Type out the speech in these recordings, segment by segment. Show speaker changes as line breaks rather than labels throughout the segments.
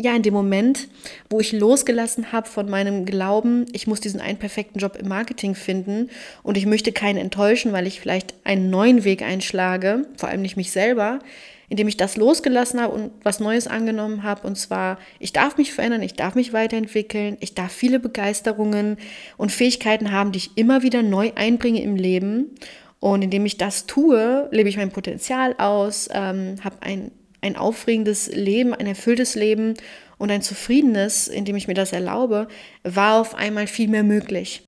ja, in dem Moment, wo ich losgelassen habe von meinem Glauben, ich muss diesen einen perfekten Job im Marketing finden und ich möchte keinen enttäuschen, weil ich vielleicht einen neuen Weg einschlage, vor allem nicht mich selber, indem ich das losgelassen habe und was Neues angenommen habe. Und zwar, ich darf mich verändern, ich darf mich weiterentwickeln, ich darf viele Begeisterungen und Fähigkeiten haben, die ich immer wieder neu einbringe im Leben. Und indem ich das tue, lebe ich mein Potenzial aus, ähm, habe ein ein aufregendes Leben, ein erfülltes Leben und ein zufriedenes, indem ich mir das erlaube, war auf einmal viel mehr möglich.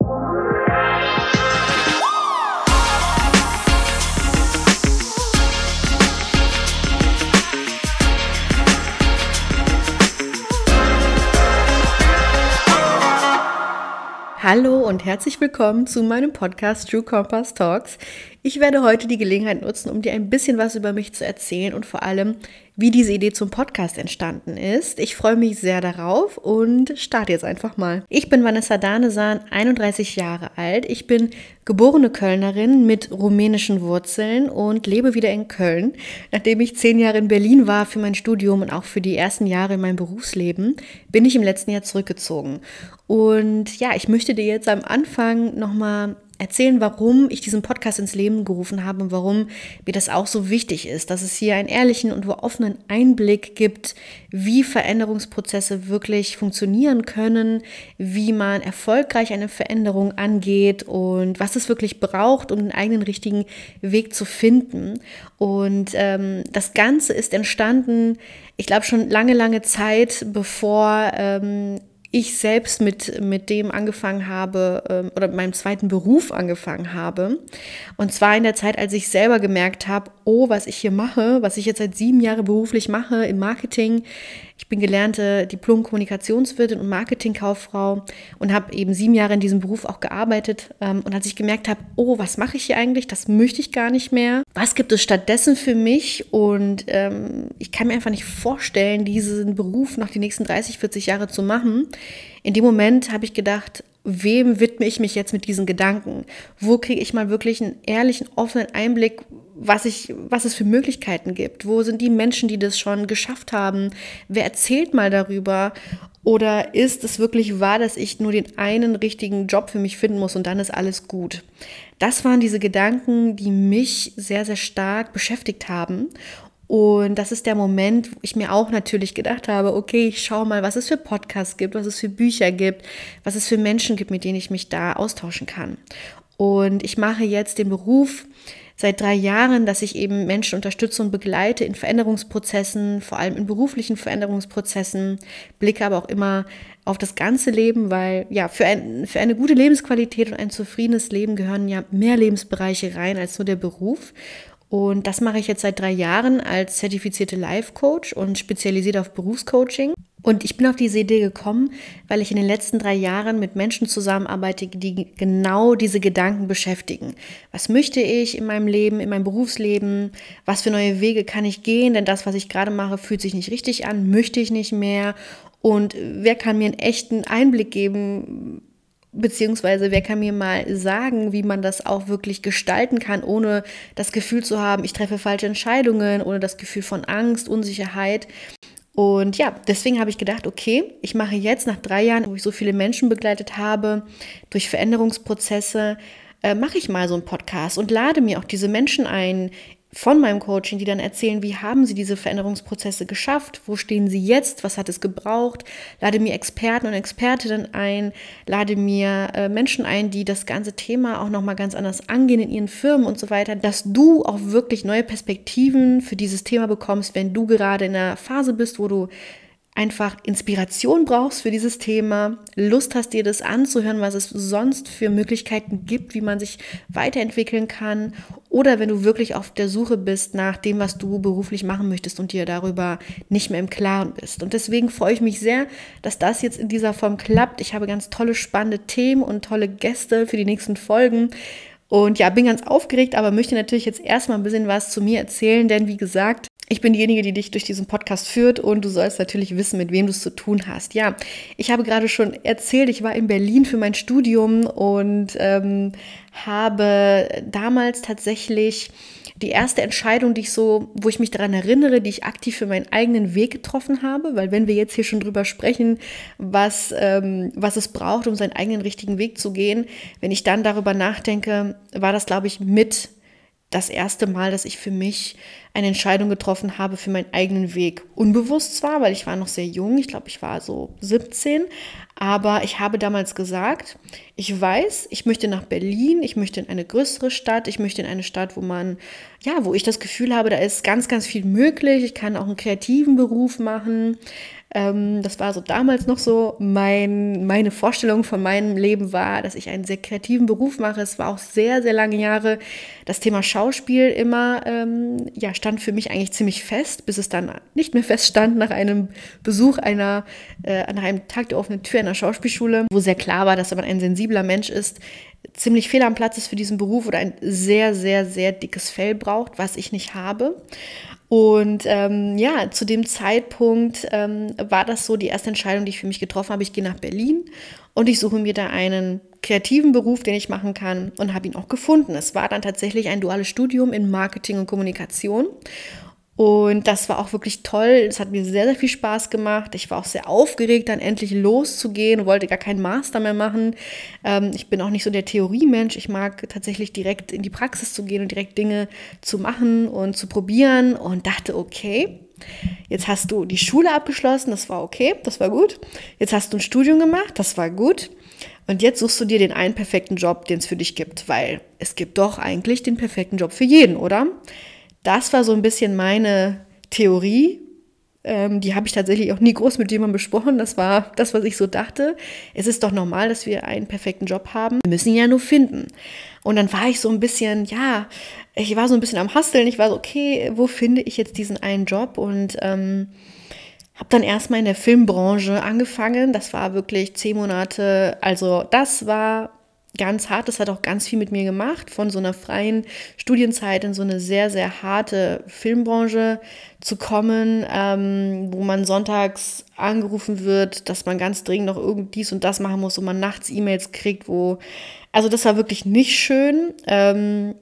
Hallo und herzlich willkommen zu meinem Podcast True Compass Talks. Ich werde heute die Gelegenheit nutzen, um dir ein bisschen was über mich zu erzählen und vor allem, wie diese Idee zum Podcast entstanden ist. Ich freue mich sehr darauf und starte jetzt einfach mal. Ich bin Vanessa Danesan, 31 Jahre alt. Ich bin geborene Kölnerin mit rumänischen Wurzeln und lebe wieder in Köln. Nachdem ich zehn Jahre in Berlin war für mein Studium und auch für die ersten Jahre in meinem Berufsleben, bin ich im letzten Jahr zurückgezogen. Und ja, ich möchte dir jetzt am Anfang nochmal erzählen, warum ich diesen Podcast ins Leben gerufen habe und warum mir das auch so wichtig ist, dass es hier einen ehrlichen und offenen Einblick gibt, wie Veränderungsprozesse wirklich funktionieren können, wie man erfolgreich eine Veränderung angeht und was es wirklich braucht, um den eigenen richtigen Weg zu finden. Und ähm, das Ganze ist entstanden, ich glaube schon lange, lange Zeit, bevor ähm, ich selbst mit, mit dem angefangen habe ähm, oder mit meinem zweiten Beruf angefangen habe. Und zwar in der Zeit, als ich selber gemerkt habe, oh, was ich hier mache, was ich jetzt seit sieben Jahren beruflich mache im Marketing. Ich bin gelernte Diplom-Kommunikationswirtin und Marketingkauffrau und habe eben sieben Jahre in diesem Beruf auch gearbeitet. Ähm, und als ich gemerkt habe, oh, was mache ich hier eigentlich? Das möchte ich gar nicht mehr. Was gibt es stattdessen für mich? Und ähm, ich kann mir einfach nicht vorstellen, diesen Beruf noch die nächsten 30, 40 Jahre zu machen. In dem Moment habe ich gedacht, wem widme ich mich jetzt mit diesen Gedanken? Wo kriege ich mal wirklich einen ehrlichen, offenen Einblick, was, ich, was es für Möglichkeiten gibt? Wo sind die Menschen, die das schon geschafft haben? Wer erzählt mal darüber? Oder ist es wirklich wahr, dass ich nur den einen richtigen Job für mich finden muss und dann ist alles gut? Das waren diese Gedanken, die mich sehr, sehr stark beschäftigt haben. Und das ist der Moment, wo ich mir auch natürlich gedacht habe, okay, ich schaue mal, was es für Podcasts gibt, was es für Bücher gibt, was es für Menschen gibt, mit denen ich mich da austauschen kann. Und ich mache jetzt den Beruf seit drei Jahren, dass ich eben Menschen unterstütze und begleite in Veränderungsprozessen, vor allem in beruflichen Veränderungsprozessen, blicke aber auch immer auf das ganze Leben, weil ja, für, ein, für eine gute Lebensqualität und ein zufriedenes Leben gehören ja mehr Lebensbereiche rein als nur der Beruf. Und das mache ich jetzt seit drei Jahren als zertifizierte Life Coach und spezialisiert auf Berufscoaching. Und ich bin auf diese Idee gekommen, weil ich in den letzten drei Jahren mit Menschen zusammenarbeite, die genau diese Gedanken beschäftigen. Was möchte ich in meinem Leben, in meinem Berufsleben? Was für neue Wege kann ich gehen? Denn das, was ich gerade mache, fühlt sich nicht richtig an, möchte ich nicht mehr. Und wer kann mir einen echten Einblick geben, Beziehungsweise wer kann mir mal sagen, wie man das auch wirklich gestalten kann, ohne das Gefühl zu haben, ich treffe falsche Entscheidungen, ohne das Gefühl von Angst, Unsicherheit. Und ja, deswegen habe ich gedacht, okay, ich mache jetzt nach drei Jahren, wo ich so viele Menschen begleitet habe, durch Veränderungsprozesse, äh, mache ich mal so einen Podcast und lade mir auch diese Menschen ein von meinem Coaching, die dann erzählen, wie haben sie diese Veränderungsprozesse geschafft, wo stehen sie jetzt, was hat es gebraucht, lade mir Experten und Expertinnen ein, lade mir äh, Menschen ein, die das ganze Thema auch nochmal ganz anders angehen in ihren Firmen und so weiter, dass du auch wirklich neue Perspektiven für dieses Thema bekommst, wenn du gerade in einer Phase bist, wo du einfach Inspiration brauchst für dieses Thema, Lust hast, dir das anzuhören, was es sonst für Möglichkeiten gibt, wie man sich weiterentwickeln kann, oder wenn du wirklich auf der Suche bist nach dem, was du beruflich machen möchtest und dir darüber nicht mehr im Klaren bist. Und deswegen freue ich mich sehr, dass das jetzt in dieser Form klappt. Ich habe ganz tolle, spannende Themen und tolle Gäste für die nächsten Folgen. Und ja, bin ganz aufgeregt, aber möchte natürlich jetzt erstmal ein bisschen was zu mir erzählen, denn wie gesagt, Ich bin diejenige, die dich durch diesen Podcast führt und du sollst natürlich wissen, mit wem du es zu tun hast. Ja, ich habe gerade schon erzählt, ich war in Berlin für mein Studium und ähm, habe damals tatsächlich die erste Entscheidung, die ich so, wo ich mich daran erinnere, die ich aktiv für meinen eigenen Weg getroffen habe, weil wenn wir jetzt hier schon drüber sprechen, was, ähm, was es braucht, um seinen eigenen richtigen Weg zu gehen, wenn ich dann darüber nachdenke, war das, glaube ich, mit das erste Mal, dass ich für mich eine Entscheidung getroffen habe für meinen eigenen Weg. Unbewusst zwar, weil ich war noch sehr jung, ich glaube, ich war so 17, aber ich habe damals gesagt, ich weiß, ich möchte nach Berlin, ich möchte in eine größere Stadt, ich möchte in eine Stadt, wo man, ja, wo ich das Gefühl habe, da ist ganz, ganz viel möglich, ich kann auch einen kreativen Beruf machen. Ähm, das war so damals noch so mein, meine Vorstellung von meinem Leben war, dass ich einen sehr kreativen Beruf mache. Es war auch sehr, sehr lange Jahre das Thema Schauspiel immer, ähm, ja, stand für mich eigentlich ziemlich fest, bis es dann nicht mehr feststand nach einem Besuch einer, äh, nach einem Tag der offenen Tür einer Schauspielschule, wo sehr klar war, dass man ein sensibler Mensch ist, ziemlich fehl am Platz ist für diesen Beruf oder ein sehr, sehr, sehr dickes Fell braucht, was ich nicht habe. Und ähm, ja, zu dem Zeitpunkt ähm, war das so die erste Entscheidung, die ich für mich getroffen habe. Ich gehe nach Berlin und ich suche mir da einen kreativen Beruf, den ich machen kann und habe ihn auch gefunden. Es war dann tatsächlich ein duales Studium in Marketing und Kommunikation. Und das war auch wirklich toll. Es hat mir sehr, sehr viel Spaß gemacht. Ich war auch sehr aufgeregt, dann endlich loszugehen, wollte gar keinen Master mehr machen. Ähm, ich bin auch nicht so der Theoriemensch. Ich mag tatsächlich direkt in die Praxis zu gehen und direkt Dinge zu machen und zu probieren und dachte, okay, Jetzt hast du die Schule abgeschlossen, das war okay, das war gut. Jetzt hast du ein Studium gemacht, das war gut. Und jetzt suchst du dir den einen perfekten Job, den es für dich gibt, weil es gibt doch eigentlich den perfekten Job für jeden, oder? Das war so ein bisschen meine Theorie. Ähm, die habe ich tatsächlich auch nie groß mit jemandem besprochen. Das war das, was ich so dachte. Es ist doch normal, dass wir einen perfekten Job haben. Wir müssen ihn ja nur finden. Und dann war ich so ein bisschen, ja, ich war so ein bisschen am Hasteln. Ich war so, okay, wo finde ich jetzt diesen einen Job? Und ähm, habe dann erstmal in der Filmbranche angefangen. Das war wirklich zehn Monate. Also das war ganz hart. Das hat auch ganz viel mit mir gemacht, von so einer freien Studienzeit in so eine sehr, sehr harte Filmbranche zu kommen, ähm, wo man sonntags angerufen wird, dass man ganz dringend noch irgend dies und das machen muss und man nachts E-Mails kriegt, wo, also das war wirklich nicht schön. Ähm,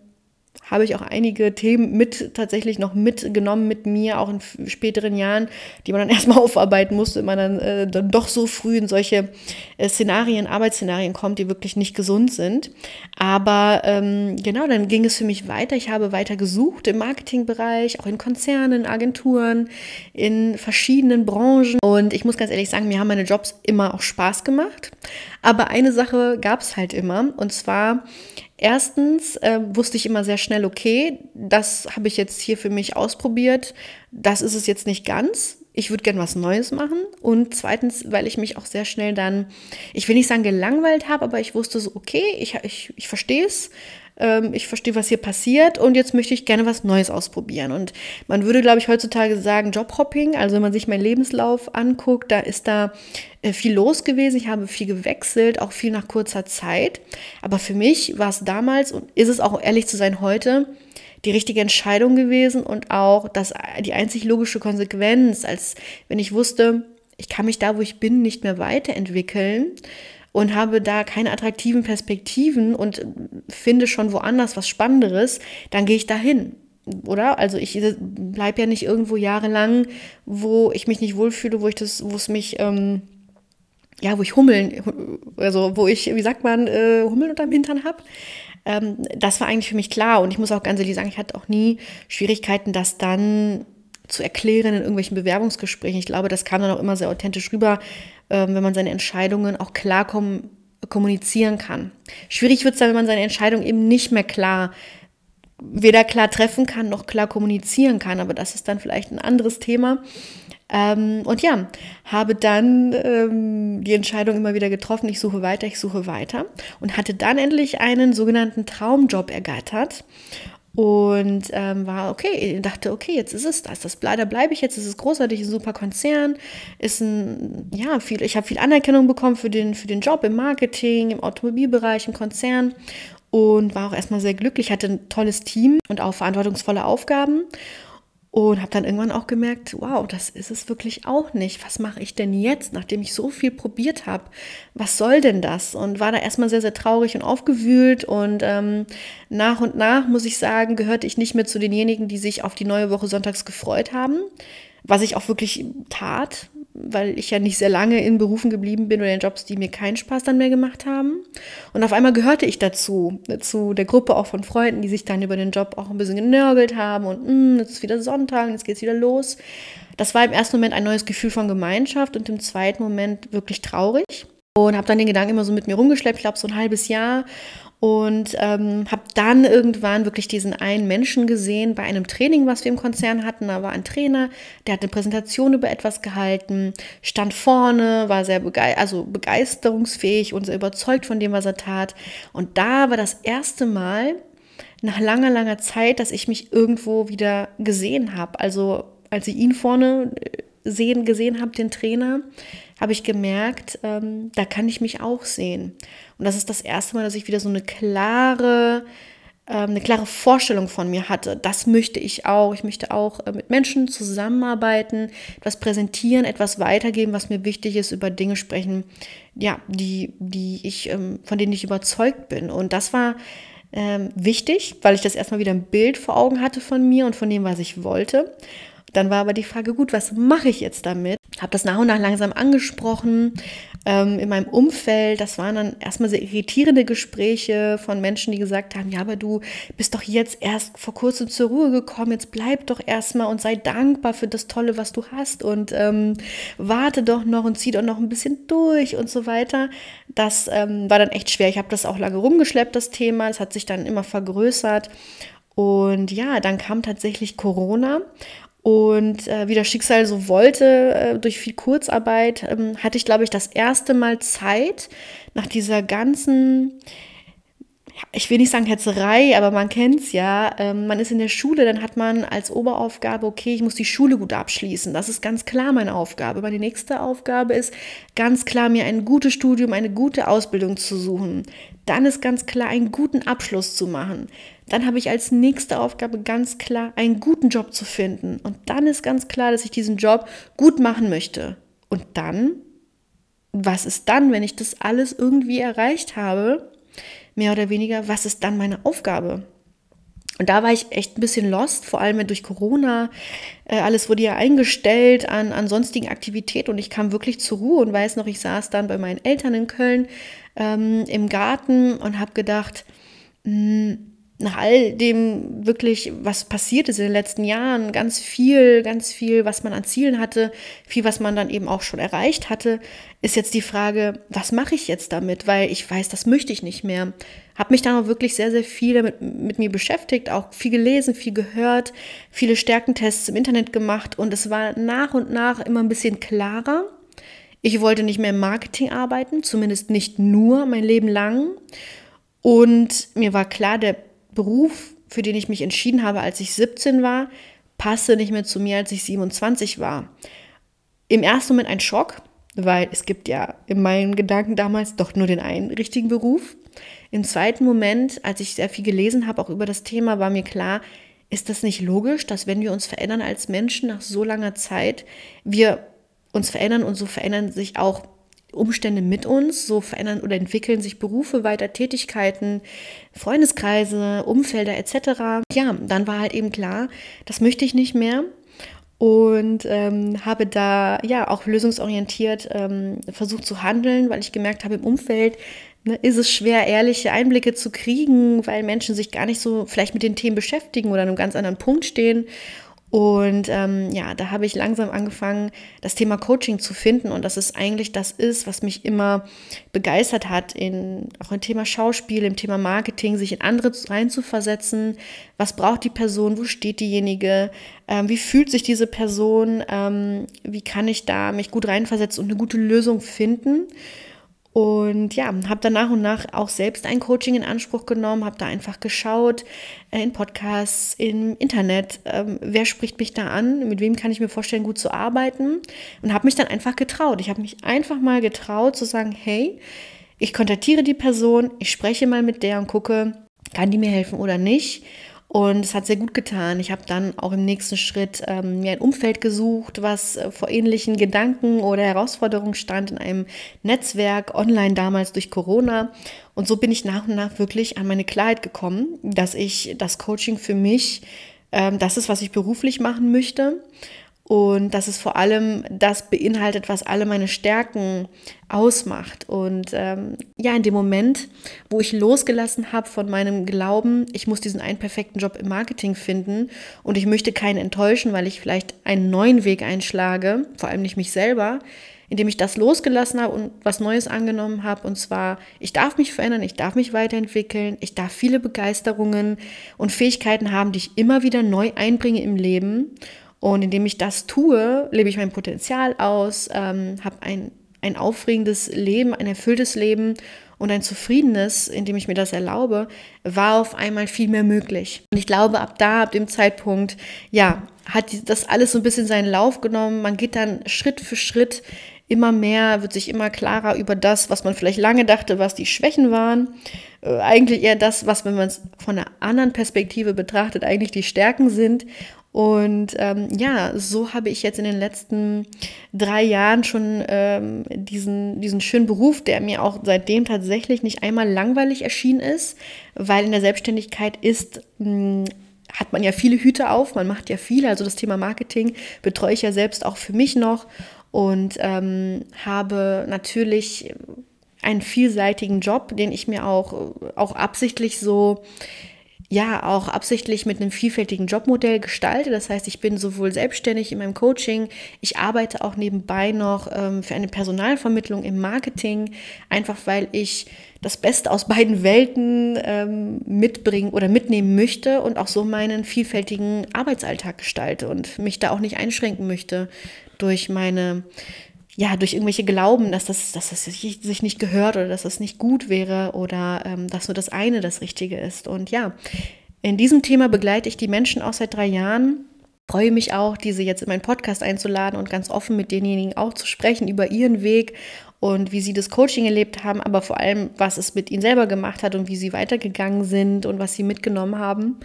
habe ich auch einige Themen mit tatsächlich noch mitgenommen mit mir, auch in späteren Jahren, die man dann erstmal aufarbeiten musste, wenn man dann, äh, dann doch so früh in solche äh, Szenarien, Arbeitsszenarien kommt, die wirklich nicht gesund sind. Aber ähm, genau, dann ging es für mich weiter. Ich habe weiter gesucht im Marketingbereich, auch in Konzernen, Agenturen, in verschiedenen Branchen. Und ich muss ganz ehrlich sagen, mir haben meine Jobs immer auch Spaß gemacht. Aber eine Sache gab es halt immer, und zwar Erstens äh, wusste ich immer sehr schnell, okay, das habe ich jetzt hier für mich ausprobiert, das ist es jetzt nicht ganz. Ich würde gern was Neues machen. Und zweitens, weil ich mich auch sehr schnell dann, ich will nicht sagen gelangweilt habe, aber ich wusste so, okay, ich, ich, ich verstehe es ähm, ich verstehe, was hier passiert und jetzt möchte ich gerne was Neues ausprobieren. Und man würde, glaube ich, heutzutage sagen Jobhopping. Also wenn man sich meinen Lebenslauf anguckt, da ist da äh, viel los gewesen. Ich habe viel gewechselt, auch viel nach kurzer Zeit. Aber für mich war es damals und ist es auch ehrlich zu sein heute die richtige Entscheidung gewesen und auch das, die einzig logische Konsequenz, als wenn ich wusste, ich kann mich da, wo ich bin, nicht mehr weiterentwickeln und habe da keine attraktiven Perspektiven und finde schon woanders was Spannenderes, dann gehe ich dahin. Oder? Also ich bleibe ja nicht irgendwo jahrelang, wo ich mich nicht wohlfühle, wo ich das, wo es mich, ähm, ja, wo ich Hummeln, also wo ich, wie sagt man, äh, Hummeln unterm Hintern habe. Ähm, das war eigentlich für mich klar und ich muss auch ganz ehrlich sagen, ich hatte auch nie Schwierigkeiten, das dann zu erklären in irgendwelchen Bewerbungsgesprächen. Ich glaube, das kam dann auch immer sehr authentisch rüber, ähm, wenn man seine Entscheidungen auch klar kom kommunizieren kann. Schwierig wird es dann, wenn man seine Entscheidung eben nicht mehr klar, weder klar treffen kann, noch klar kommunizieren kann. Aber das ist dann vielleicht ein anderes Thema. Ähm, und ja, habe dann ähm, die Entscheidung immer wieder getroffen, ich suche weiter, ich suche weiter und hatte dann endlich einen sogenannten Traumjob ergattert und ähm, war okay, dachte, okay, jetzt ist es das, das da bleibe ich jetzt, es ist großartig, ein super Konzern, ist ein, ja, viel, ich habe viel Anerkennung bekommen für den, für den Job im Marketing, im Automobilbereich, im Konzern und war auch erstmal sehr glücklich, hatte ein tolles Team und auch verantwortungsvolle Aufgaben Und habe dann irgendwann auch gemerkt, wow, das ist es wirklich auch nicht. Was mache ich denn jetzt, nachdem ich so viel probiert habe? Was soll denn das? Und war da erstmal sehr, sehr traurig und aufgewühlt. Und ähm, nach und nach, muss ich sagen, gehörte ich nicht mehr zu denjenigen, die sich auf die neue Woche sonntags gefreut haben. Was ich auch wirklich tat, weil ich ja nicht sehr lange in Berufen geblieben bin oder in Jobs, die mir keinen Spaß dann mehr gemacht haben. Und auf einmal gehörte ich dazu, zu der Gruppe auch von Freunden, die sich dann über den Job auch ein bisschen genörgelt haben und hm, jetzt ist wieder Sonntag, jetzt geht's wieder los. Das war im ersten Moment ein neues Gefühl von Gemeinschaft und im zweiten Moment wirklich traurig. Und habe dann den Gedanken immer so mit mir rumgeschleppt, ich glaube so ein halbes Jahr und ähm, habe dann irgendwann wirklich diesen einen Menschen gesehen bei einem Training, was wir im Konzern hatten. Da war ein Trainer, der hat eine Präsentation über etwas gehalten, stand vorne, war sehr begei also begeisterungsfähig und sehr überzeugt von dem, was er tat. Und da war das erste Mal nach langer, langer Zeit, dass ich mich irgendwo wieder gesehen habe. Also als ich ihn vorne sehen, gesehen habe, den Trainer, habe ich gemerkt, ähm, da kann ich mich auch sehen. Und das ist das erste Mal, dass ich wieder so eine klare, ähm, eine klare Vorstellung von mir hatte. Das möchte ich auch. Ich möchte auch äh, mit Menschen zusammenarbeiten, etwas präsentieren, etwas weitergeben, was mir wichtig ist, über Dinge sprechen, ja, die, die ich, ähm, von denen ich überzeugt bin. Und das war ähm, wichtig, weil ich das erstmal wieder ein Bild vor Augen hatte von mir und von dem, was ich wollte. Dann war aber die Frage, gut, was mache ich jetzt damit? Habe das nach und nach langsam angesprochen ähm, in meinem Umfeld. Das waren dann erstmal sehr irritierende Gespräche von Menschen, die gesagt haben, ja, aber du bist doch jetzt erst vor kurzem zur Ruhe gekommen, jetzt bleib doch erstmal und sei dankbar für das Tolle, was du hast und ähm, warte doch noch und zieh doch noch ein bisschen durch und so weiter. Das ähm, war dann echt schwer. Ich habe das auch lange rumgeschleppt, das Thema. Es hat sich dann immer vergrößert. Und ja, dann kam tatsächlich Corona und äh, wie das Schicksal so wollte, äh, durch viel Kurzarbeit, ähm, hatte ich, glaube ich, das erste Mal Zeit, nach dieser ganzen, ich will nicht sagen Hetzerei, aber man kennt es ja. Ähm, man ist in der Schule, dann hat man als Oberaufgabe, okay, ich muss die Schule gut abschließen. Das ist ganz klar meine Aufgabe. Meine nächste Aufgabe ist ganz klar, mir ein gutes Studium, eine gute Ausbildung zu suchen. Dann ist ganz klar, einen guten Abschluss zu machen. Dann habe ich als nächste Aufgabe ganz klar, einen guten Job zu finden. Und dann ist ganz klar, dass ich diesen Job gut machen möchte. Und dann, was ist dann, wenn ich das alles irgendwie erreicht habe? Mehr oder weniger, was ist dann meine Aufgabe? Und da war ich echt ein bisschen lost, vor allem durch Corona. Äh, alles wurde ja eingestellt an, an sonstigen Aktivitäten und ich kam wirklich zur Ruhe und weiß noch, ich saß dann bei meinen Eltern in Köln ähm, im Garten und habe gedacht, mh, hm, nach all dem wirklich, was passiert ist in den letzten Jahren, ganz viel, ganz viel, was man an Zielen hatte, viel, was man dann eben auch schon erreicht hatte, ist jetzt die Frage, was mache ich jetzt damit? Weil ich weiß, das möchte ich nicht mehr. Habe mich dann auch wirklich sehr, sehr viel damit, mit mir beschäftigt, auch viel gelesen, viel gehört, viele Stärkentests im Internet gemacht und es war nach und nach immer ein bisschen klarer. Ich wollte nicht mehr im Marketing arbeiten, zumindest nicht nur mein Leben lang. Und mir war klar, der Beruf, für den ich mich entschieden habe, als ich 17 war, passte nicht mehr zu mir, als ich 27 war. Im ersten Moment ein Schock, weil es gibt ja in meinen Gedanken damals doch nur den einen richtigen Beruf. Im zweiten Moment, als ich sehr viel gelesen habe, auch über das Thema, war mir klar, ist das nicht logisch, dass wenn wir uns verändern als Menschen nach so langer Zeit, wir uns verändern und so verändern sich auch Umstände mit uns, so verändern oder entwickeln sich Berufe weiter, Tätigkeiten, Freundeskreise, Umfelder etc. Ja, dann war halt eben klar, das möchte ich nicht mehr und ähm, habe da ja auch lösungsorientiert ähm, versucht zu handeln, weil ich gemerkt habe, im Umfeld ne, ist es schwer, ehrliche Einblicke zu kriegen, weil Menschen sich gar nicht so vielleicht mit den Themen beschäftigen oder an einem ganz anderen Punkt stehen. Und ähm, ja, da habe ich langsam angefangen, das Thema Coaching zu finden und dass es eigentlich das ist, was mich immer begeistert hat, in, auch im Thema Schauspiel, im Thema Marketing, sich in andere reinzuversetzen. Was braucht die Person? Wo steht diejenige? Ähm, wie fühlt sich diese Person? Ähm, wie kann ich da mich gut reinversetzen und eine gute Lösung finden? Und ja, habe dann nach und nach auch selbst ein Coaching in Anspruch genommen, habe da einfach geschaut äh, in Podcasts, im Internet, ähm, wer spricht mich da an, mit wem kann ich mir vorstellen, gut zu arbeiten und habe mich dann einfach getraut. Ich habe mich einfach mal getraut zu sagen, hey, ich kontaktiere die Person, ich spreche mal mit der und gucke, kann die mir helfen oder nicht. Und es hat sehr gut getan. Ich habe dann auch im nächsten Schritt ähm, mir ein Umfeld gesucht, was äh, vor ähnlichen Gedanken oder Herausforderungen stand in einem Netzwerk online damals durch Corona. Und so bin ich nach und nach wirklich an meine Klarheit gekommen, dass ich das Coaching für mich, ähm, das ist, was ich beruflich machen möchte und dass es vor allem das beinhaltet, was alle meine Stärken ausmacht. Und ähm, ja, in dem Moment, wo ich losgelassen habe von meinem Glauben, ich muss diesen einen perfekten Job im Marketing finden und ich möchte keinen enttäuschen, weil ich vielleicht einen neuen Weg einschlage, vor allem nicht mich selber, indem ich das losgelassen habe und was Neues angenommen habe. Und zwar, ich darf mich verändern, ich darf mich weiterentwickeln, ich darf viele Begeisterungen und Fähigkeiten haben, die ich immer wieder neu einbringe im Leben. Und indem ich das tue, lebe ich mein Potenzial aus, ähm, habe ein, ein aufregendes Leben, ein erfülltes Leben und ein zufriedenes, indem ich mir das erlaube, war auf einmal viel mehr möglich. Und ich glaube, ab da, ab dem Zeitpunkt, ja, hat das alles so ein bisschen seinen Lauf genommen. Man geht dann Schritt für Schritt immer mehr, wird sich immer klarer über das, was man vielleicht lange dachte, was die Schwächen waren. Äh, eigentlich eher das, was, wenn man es von einer anderen Perspektive betrachtet, eigentlich die Stärken sind. Und ähm, ja, so habe ich jetzt in den letzten drei Jahren schon ähm, diesen, diesen schönen Beruf, der mir auch seitdem tatsächlich nicht einmal langweilig erschienen ist, weil in der Selbstständigkeit ist, mh, hm, hat man ja viele Hüte auf, man macht ja viel. Also das Thema Marketing betreue ich ja selbst auch für mich noch und ähm, habe natürlich einen vielseitigen Job, den ich mir auch, auch absichtlich so ja auch absichtlich mit einem vielfältigen Jobmodell gestalte. Das heißt, ich bin sowohl selbstständig in meinem Coaching, ich arbeite auch nebenbei noch ähm, für eine Personalvermittlung im Marketing, einfach weil ich das Beste aus beiden Welten ähm, mitbringen oder mitnehmen möchte und auch so meinen vielfältigen Arbeitsalltag gestalte und mich da auch nicht einschränken möchte durch meine ja, durch irgendwelche Glauben, dass das, dass das sich nicht gehört oder dass das nicht gut wäre oder ähm, dass nur das eine das Richtige ist. Und ja, in diesem Thema begleite ich die Menschen auch seit drei Jahren. Freue mich auch, diese jetzt in meinen Podcast einzuladen und ganz offen mit denjenigen auch zu sprechen über ihren Weg und wie sie das Coaching erlebt haben, aber vor allem, was es mit ihnen selber gemacht hat und wie sie weitergegangen sind und was sie mitgenommen haben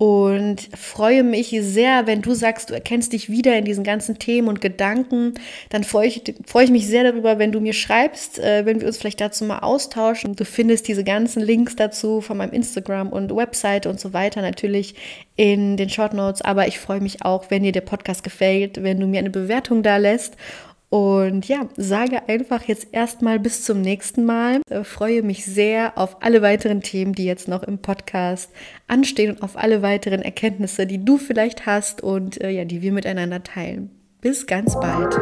und freue mich sehr, wenn du sagst, du erkennst dich wieder in diesen ganzen Themen und Gedanken. Dann freue ich, freue ich mich sehr darüber, wenn du mir schreibst, äh, wenn wir uns vielleicht dazu mal austauschen. Du findest diese ganzen Links dazu von meinem Instagram und Website und so weiter natürlich in den Short Notes. Aber ich freue mich auch, wenn dir der Podcast gefällt, wenn du mir eine Bewertung da lässt und ja, sage einfach jetzt erstmal bis zum nächsten Mal. Ich freue mich sehr auf alle weiteren Themen, die jetzt noch im Podcast anstehen und auf alle weiteren Erkenntnisse, die du vielleicht hast und äh, ja, die wir miteinander teilen. Bis ganz bald.